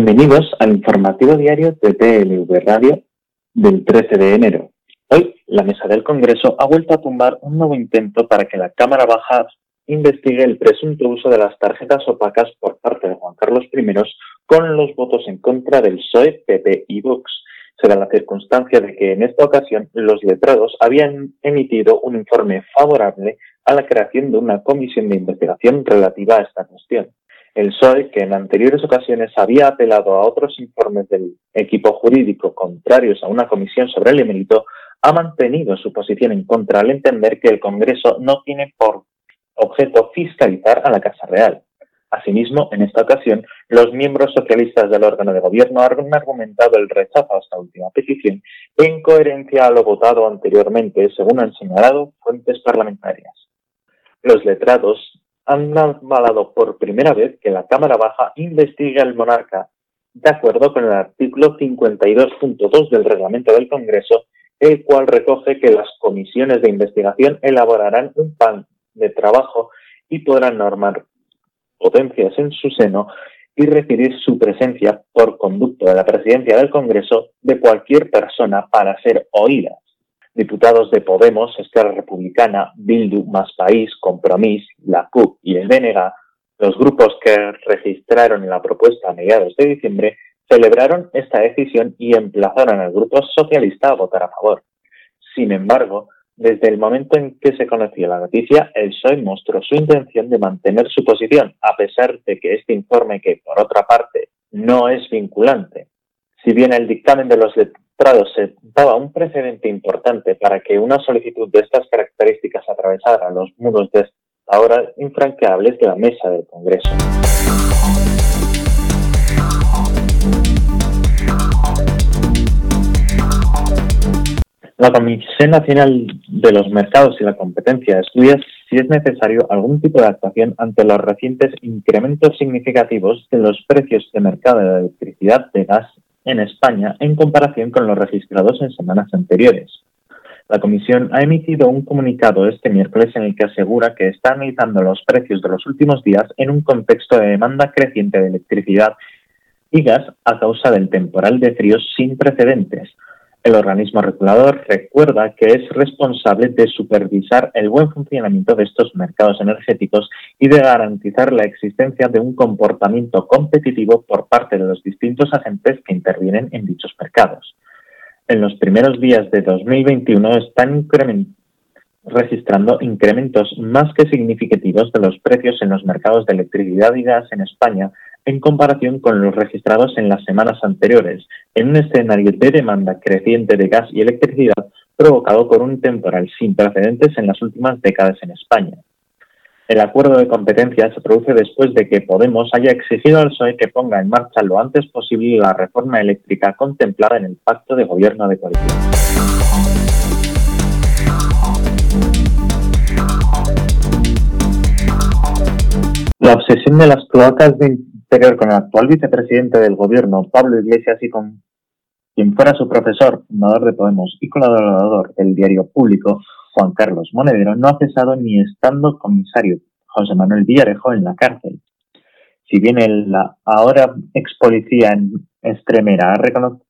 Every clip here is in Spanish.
Bienvenidos al informativo diario de TLV Radio del 13 de enero. Hoy, la mesa del Congreso ha vuelto a tumbar un nuevo intento para que la Cámara Baja investigue el presunto uso de las tarjetas opacas por parte de Juan Carlos I con los votos en contra del PSOE, PP y Vox. Se da la circunstancia de que en esta ocasión los letrados habían emitido un informe favorable a la creación de una comisión de investigación relativa a esta cuestión. El PSOE, que en anteriores ocasiones había apelado a otros informes del equipo jurídico contrarios a una comisión sobre el emérito, ha mantenido su posición en contra al entender que el Congreso no tiene por objeto fiscalizar a la Casa Real. Asimismo, en esta ocasión, los miembros socialistas del órgano de gobierno han argumentado el rechazo a esta última petición en coherencia a lo votado anteriormente, según han señalado fuentes parlamentarias. Los letrados han avalado por primera vez que la Cámara Baja investigue al monarca, de acuerdo con el artículo 52.2 del reglamento del Congreso, el cual recoge que las comisiones de investigación elaborarán un plan de trabajo y podrán normar potencias en su seno y requerir su presencia por conducto de la presidencia del Congreso de cualquier persona para ser oídas diputados de Podemos, Esquerra Republicana, Bildu, Más País, Compromís, la CUP y el BNG, los grupos que registraron la propuesta a mediados de diciembre, celebraron esta decisión y emplazaron al Grupo Socialista a votar a favor. Sin embargo, desde el momento en que se conoció la noticia, el PSOE mostró su intención de mantener su posición, a pesar de que este informe, que por otra parte no es vinculante, si bien el dictamen de los se daba un precedente importante para que una solicitud de estas características atravesara los muros de ahora infranqueables de la mesa del Congreso. La Comisión Nacional de los Mercados y la Competencia estudia si es necesario algún tipo de actuación ante los recientes incrementos significativos de los precios de mercado de electricidad, de gas en España en comparación con los registrados en semanas anteriores. La Comisión ha emitido un comunicado este miércoles en el que asegura que está analizando los precios de los últimos días en un contexto de demanda creciente de electricidad y gas a causa del temporal de fríos sin precedentes, el organismo regulador recuerda que es responsable de supervisar el buen funcionamiento de estos mercados energéticos y de garantizar la existencia de un comportamiento competitivo por parte de los distintos agentes que intervienen en dichos mercados. En los primeros días de 2021 están registrando incrementos más que significativos de los precios en los mercados de electricidad y gas en España en comparación con los registrados en las semanas anteriores, en un escenario de demanda creciente de gas y electricidad provocado por un temporal sin precedentes en las últimas décadas en España. El acuerdo de competencia se produce después de que Podemos haya exigido al PSOE que ponga en marcha lo antes posible la reforma eléctrica contemplada en el Pacto de Gobierno de Coalición. La obsesión de las cloacas de con el actual vicepresidente del gobierno, Pablo Iglesias, y con quien fuera su profesor, fundador de Podemos y colaborador del diario público, Juan Carlos Monedero, no ha cesado ni estando comisario José Manuel Villarejo en la cárcel. Si bien el ahora ex policía en Estremera ha reconocido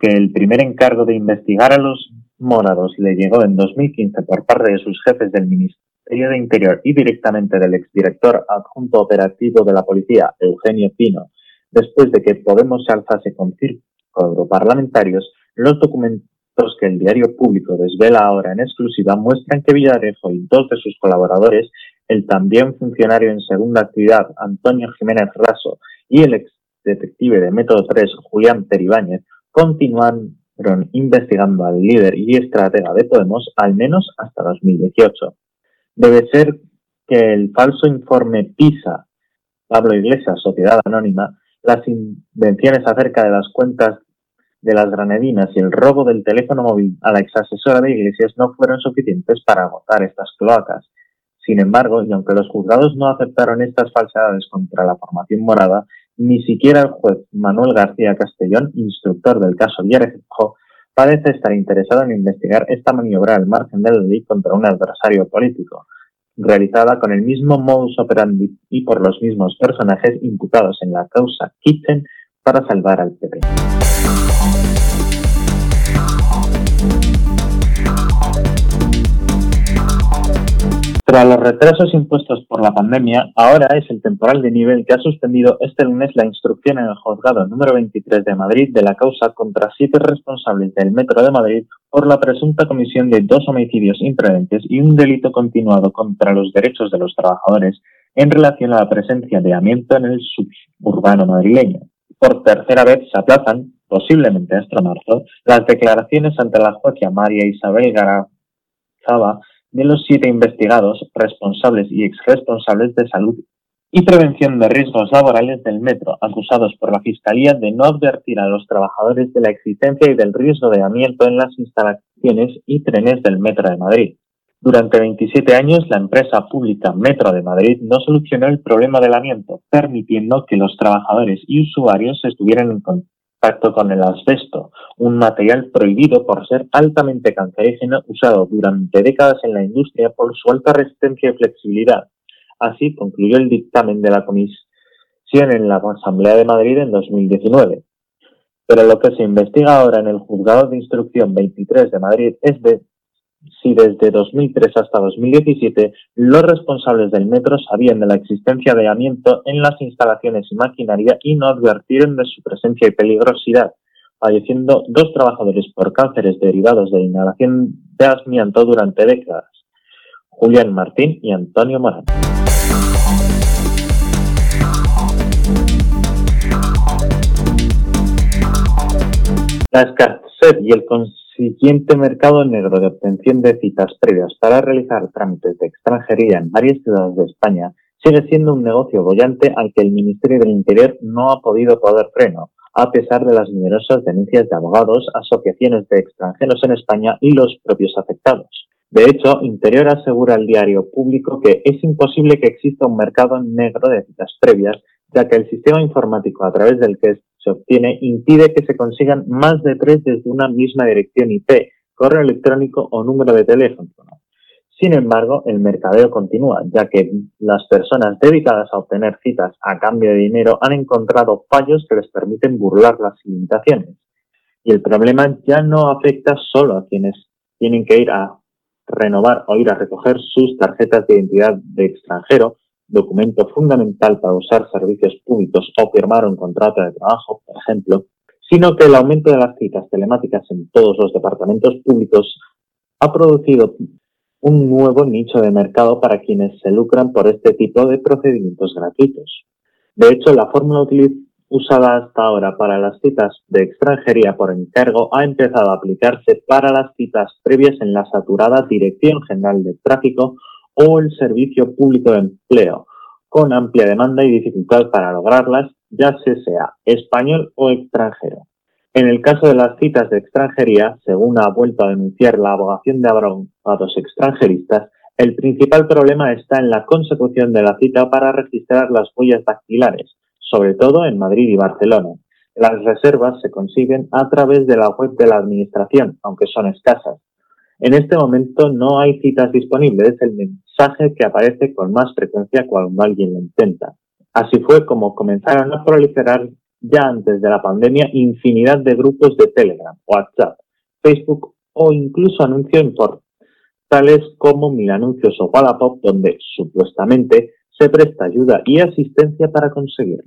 que el primer encargo de investigar a los morados le llegó en 2015 por parte de sus jefes del Ministerio de Interior y directamente del exdirector adjunto operativo de la policía, Eugenio Pino, después de que Podemos se alzase con círculos parlamentarios, los documentos que el diario público desvela ahora en exclusiva muestran que Villarejo y dos de sus colaboradores, el también funcionario en segunda actividad Antonio Jiménez Raso y el ex detective de Método 3 Julián Teribáñez, continuaron investigando al líder y estratega de Podemos al menos hasta 2018 debe ser que el falso informe PISA, Pablo Iglesias, Sociedad Anónima, las invenciones acerca de las cuentas de las granadinas y el robo del teléfono móvil a la exasesora de Iglesias no fueron suficientes para agotar estas cloacas. Sin embargo, y aunque los juzgados no aceptaron estas falsedades contra la formación morada, ni siquiera el juez Manuel García Castellón, instructor del caso Villarejo, parece estar interesado en investigar esta maniobra al margen de la ley contra un adversario político. realizada con el mismo modus operandi y por los mismos personajes imputados en la causa Kitchen para salvar al PP. Tras los retrasos impuestos por la pandemia, ahora es el temporal de nivel que ha suspendido este lunes la instrucción en el juzgado número 23 de Madrid de la causa contra siete responsables del Metro de Madrid por la presunta comisión de dos homicidios imprudentes y un delito continuado contra los derechos de los trabajadores en relación a la presencia de amianto en el suburbano madrileño. Por tercera vez se aplazan, posiblemente hasta marzo, las declaraciones ante la jueza María Isabel Garazaba de los siete investigados, responsables y exresponsables de salud y prevención de riesgos laborales del metro, acusados por la Fiscalía de no advertir a los trabajadores de la existencia y del riesgo de amianto en las instalaciones y trenes del Metro de Madrid. Durante 27 años, la empresa pública Metro de Madrid no solucionó el problema del amianto, permitiendo que los trabajadores y usuarios estuvieran en con el asbesto, un material prohibido por ser altamente cancerígeno usado durante décadas en la industria por su alta resistencia y flexibilidad. Así concluyó el dictamen de la Comisión en la Asamblea de Madrid en 2019. Pero lo que se investiga ahora en el Juzgado de Instrucción 23 de Madrid es de si desde 2003 hasta 2017 los responsables del metro sabían de la existencia de amianto en las instalaciones y maquinaria y no advirtieron de su presencia y peligrosidad, falleciendo dos trabajadores por cánceres derivados de inhalación de amianto durante décadas, Julián Martín y Antonio Morán. La escasez y el siguiente mercado negro de obtención de citas previas para realizar trámites de extranjería en varias ciudades de España sigue siendo un negocio bollante al que el Ministerio del Interior no ha podido poder freno, a pesar de las numerosas denuncias de abogados, asociaciones de extranjeros en España y los propios afectados. De hecho, Interior asegura al diario público que es imposible que exista un mercado negro de citas previas, ya que el sistema informático a través del que se obtiene impide que se consigan más de tres desde una misma dirección IP, correo electrónico o número de teléfono. Sin embargo, el mercadeo continúa, ya que las personas dedicadas a obtener citas a cambio de dinero han encontrado fallos que les permiten burlar las limitaciones. Y el problema ya no afecta solo a quienes tienen que ir a renovar o ir a recoger sus tarjetas de identidad de extranjero, documento fundamental para usar servicios públicos o firmar un contrato de trabajo, por ejemplo, sino que el aumento de las citas telemáticas en todos los departamentos públicos ha producido un nuevo nicho de mercado para quienes se lucran por este tipo de procedimientos gratuitos. De hecho, la fórmula usada hasta ahora para las citas de extranjería por encargo ha empezado a aplicarse para las citas previas en la saturada Dirección General de Tráfico o el servicio público de empleo, con amplia demanda y dificultad para lograrlas, ya sea español o extranjero. En el caso de las citas de extranjería, según ha vuelto a denunciar la abogación de abogados extranjeristas, el principal problema está en la consecución de la cita para registrar las huellas dactilares, sobre todo en Madrid y Barcelona. Las reservas se consiguen a través de la web de la Administración, aunque son escasas. En este momento no hay citas disponibles, es el mensaje que aparece con más frecuencia cuando alguien lo intenta. Así fue como comenzaron a proliferar ya antes de la pandemia infinidad de grupos de Telegram, WhatsApp, Facebook o incluso anuncios en tales como Mil Anuncios o Wallapop, donde supuestamente se presta ayuda y asistencia para conseguirlo.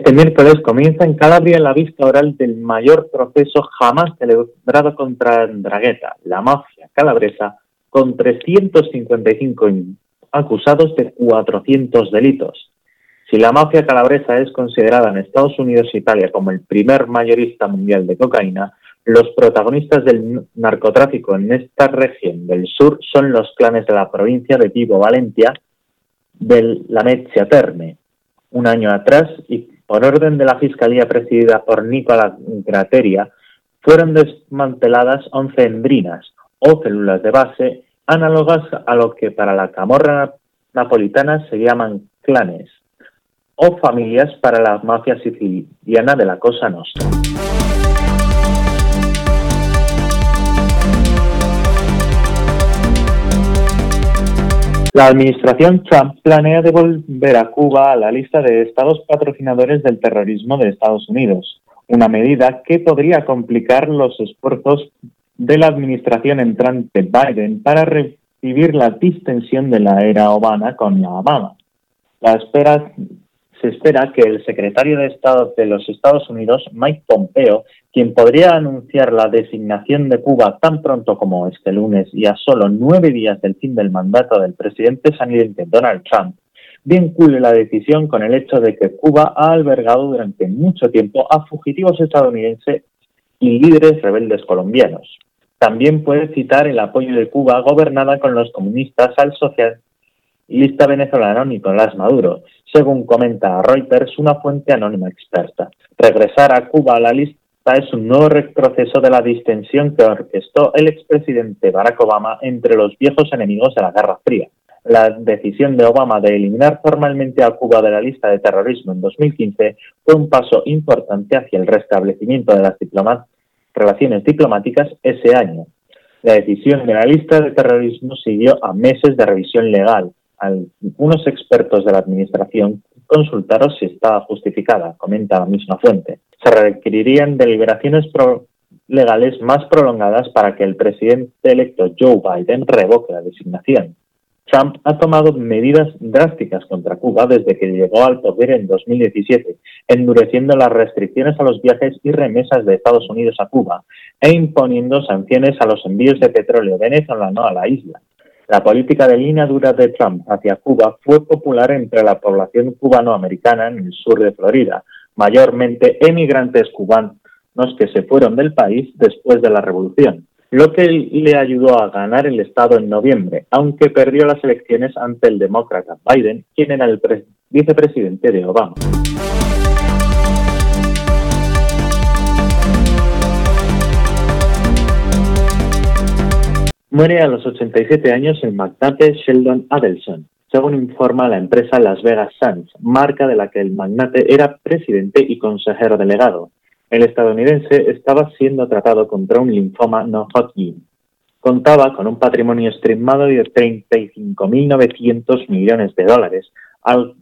Este miércoles comienza en Calabria la vista oral del mayor proceso jamás celebrado contra Andragueta, la mafia calabresa, con 355 acusados de 400 delitos. Si la mafia calabresa es considerada en Estados Unidos e Italia como el primer mayorista mundial de cocaína, los protagonistas del narcotráfico en esta región del sur son los clanes de la provincia de Vibo Valencia, de la Mezzia Terme. Un año atrás, y por orden de la Fiscalía presidida por Nicola Grateria, fueron desmanteladas 11 endrinas o células de base análogas a lo que para la camorra napolitana se llaman clanes o familias para la mafia siciliana de la Cosa Nostra. La administración Trump planea devolver a Cuba a la lista de estados patrocinadores del terrorismo de Estados Unidos, una medida que podría complicar los esfuerzos de la administración entrante Biden para recibir la distensión de la era Obama con la Obama. La espera se espera que el secretario de Estado de los Estados Unidos, Mike Pompeo, quien podría anunciar la designación de Cuba tan pronto como este lunes y a solo nueve días del fin del mandato del presidente saliente Donald Trump, vincule la decisión con el hecho de que Cuba ha albergado durante mucho tiempo a fugitivos estadounidenses y líderes rebeldes colombianos. También puede citar el apoyo de Cuba gobernada con los comunistas al social lista venezolano Nicolás Maduro, según comenta Reuters una fuente anónima experta. Regresar a Cuba a la lista es un nuevo retroceso de la distensión que orquestó el expresidente Barack Obama entre los viejos enemigos de la Guerra Fría. La decisión de Obama de eliminar formalmente a Cuba de la lista de terrorismo en 2015 fue un paso importante hacia el restablecimiento de las relaciones diplomáticas ese año. La decisión de la lista de terrorismo siguió a meses de revisión legal, algunos expertos de la Administración consultaron si estaba justificada, comenta la misma fuente. Se requerirían deliberaciones legales más prolongadas para que el presidente electo Joe Biden revoque la designación. Trump ha tomado medidas drásticas contra Cuba desde que llegó al poder en 2017, endureciendo las restricciones a los viajes y remesas de Estados Unidos a Cuba e imponiendo sanciones a los envíos de petróleo venezolano a la isla. La política de línea dura de Trump hacia Cuba fue popular entre la población cubanoamericana en el sur de Florida, mayormente emigrantes cubanos que se fueron del país después de la revolución, lo que le ayudó a ganar el Estado en noviembre, aunque perdió las elecciones ante el demócrata Biden, quien era el vicepresidente de Obama. Muere a los 87 años el magnate Sheldon Adelson, según informa la empresa Las Vegas Sands, marca de la que el magnate era presidente y consejero delegado. El estadounidense estaba siendo tratado contra un linfoma no Hodgkin. Contaba con un patrimonio estimado de 35.900 millones de dólares, algo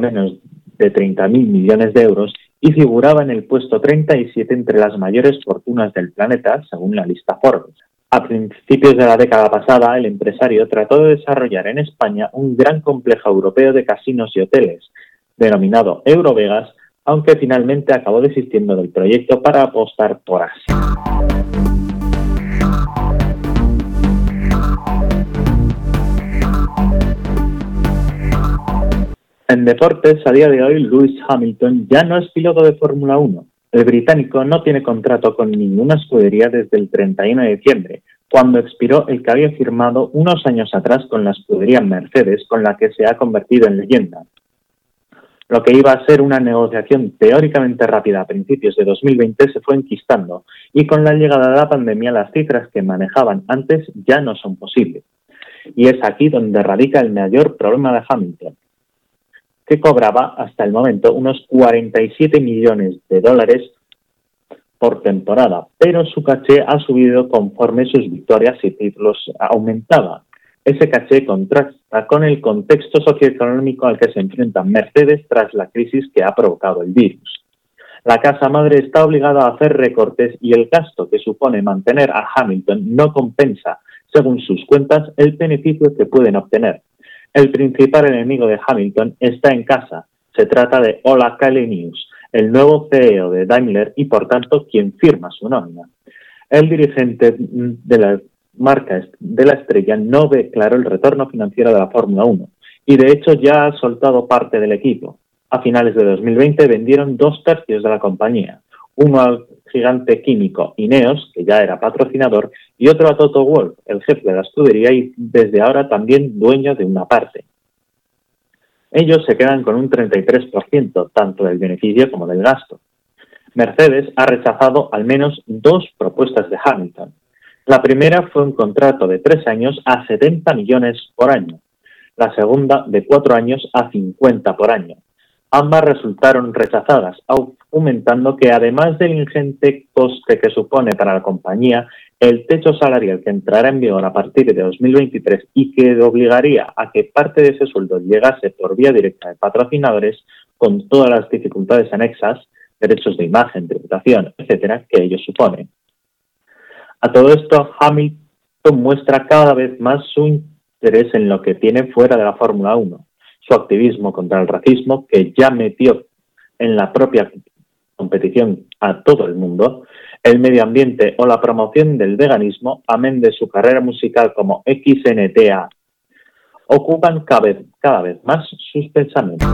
menos de 30.000 millones de euros, y figuraba en el puesto 37 entre las mayores fortunas del planeta, según la lista Forbes. A principios de la década pasada, el empresario trató de desarrollar en España un gran complejo europeo de casinos y hoteles, denominado Eurovegas, aunque finalmente acabó desistiendo del proyecto para apostar por Asia. En deportes, a día de hoy, Lewis Hamilton ya no es piloto de Fórmula 1, el británico no tiene contrato con ninguna escudería desde el 31 de diciembre, cuando expiró el que había firmado unos años atrás con la escudería Mercedes, con la que se ha convertido en leyenda. Lo que iba a ser una negociación teóricamente rápida a principios de 2020 se fue enquistando y con la llegada de la pandemia las cifras que manejaban antes ya no son posibles. Y es aquí donde radica el mayor problema de Hamilton que cobraba hasta el momento unos 47 millones de dólares por temporada, pero su caché ha subido conforme sus victorias y títulos aumentaban. Ese caché contrasta con el contexto socioeconómico al que se enfrenta Mercedes tras la crisis que ha provocado el virus. La casa madre está obligada a hacer recortes y el gasto que supone mantener a Hamilton no compensa, según sus cuentas, el beneficio que pueden obtener. El principal enemigo de Hamilton está en casa. Se trata de Ola Kalenius, el nuevo CEO de Daimler y por tanto quien firma su nómina. El dirigente de la marca de la estrella no ve claro el retorno financiero de la Fórmula 1 y de hecho ya ha soltado parte del equipo. A finales de 2020 vendieron dos tercios de la compañía, uno al gigante químico Ineos, que ya era patrocinador, y otro a Toto Wolff, el jefe de la escudería y desde ahora también dueño de una parte. Ellos se quedan con un 33%, tanto del beneficio como del gasto. Mercedes ha rechazado al menos dos propuestas de Hamilton. La primera fue un contrato de tres años a 70 millones por año, la segunda de cuatro años a 50 por año. Ambas resultaron rechazadas, aumentando que además del ingente coste que supone para la compañía, el techo salarial que entrará en vigor a partir de 2023 y que obligaría a que parte de ese sueldo llegase por vía directa de patrocinadores, con todas las dificultades anexas, derechos de imagen, tributación, etcétera, que ello supone. A todo esto, Hamilton muestra cada vez más su interés en lo que tiene fuera de la Fórmula 1 su activismo contra el racismo, que ya metió en la propia competición a todo el mundo, el medio ambiente o la promoción del veganismo, amén de su carrera musical como XNTA, ocupan cada vez, cada vez más sus pensamientos.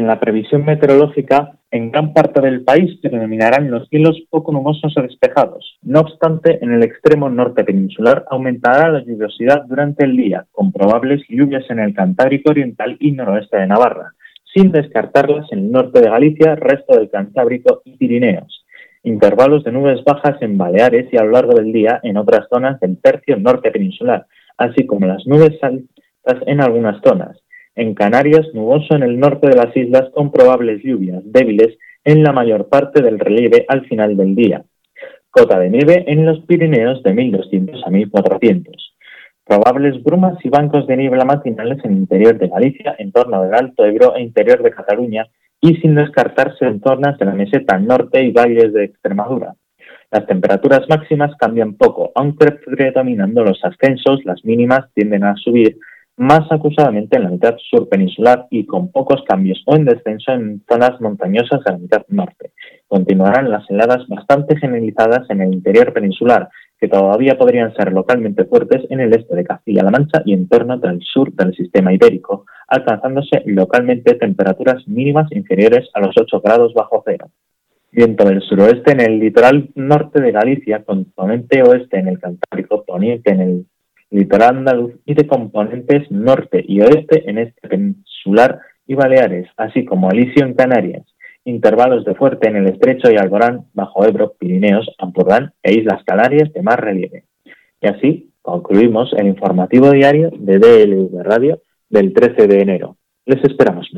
En la previsión meteorológica, en gran parte del país predominarán los cielos poco nubosos o despejados. No obstante, en el extremo norte peninsular aumentará la lluviosidad durante el día, con probables lluvias en el Cantábrico Oriental y noroeste de Navarra, sin descartarlas en el norte de Galicia, resto del Cantábrico y Pirineos. Intervalos de nubes bajas en Baleares y a lo largo del día en otras zonas del tercio norte peninsular, así como las nubes altas en algunas zonas en Canarias, nuboso en el norte de las islas con probables lluvias débiles en la mayor parte del relieve al final del día. Cota de nieve en los Pirineos de 1200 a 1400. Probables brumas y bancos de niebla matinales en el interior de Galicia, en torno del Alto Ebro e interior de Cataluña y sin descartarse en zonas de la meseta norte y valles de Extremadura. Las temperaturas máximas cambian poco, aunque predominando los ascensos, las mínimas tienden a subir más acusadamente en la mitad sur peninsular y con pocos cambios o en descenso en zonas montañosas de la mitad norte. Continuarán las heladas bastante generalizadas en el interior peninsular, que todavía podrían ser localmente fuertes en el este de Castilla-La Mancha y en torno del sur del sistema ibérico, alcanzándose localmente temperaturas mínimas inferiores a los 8 grados bajo cero. Viento del suroeste en el litoral norte de Galicia, componente oeste en el Cantábrico, poniente en el litoral andaluz y de componentes norte y oeste en este peninsular y Baleares, así como alisio en Canarias, intervalos de fuerte en el estrecho y Alborán, bajo Ebro, Pirineos, Ampurdán e Islas Canarias de más relieve. Y así concluimos el informativo diario de DLV Radio del 13 de enero. Les esperamos.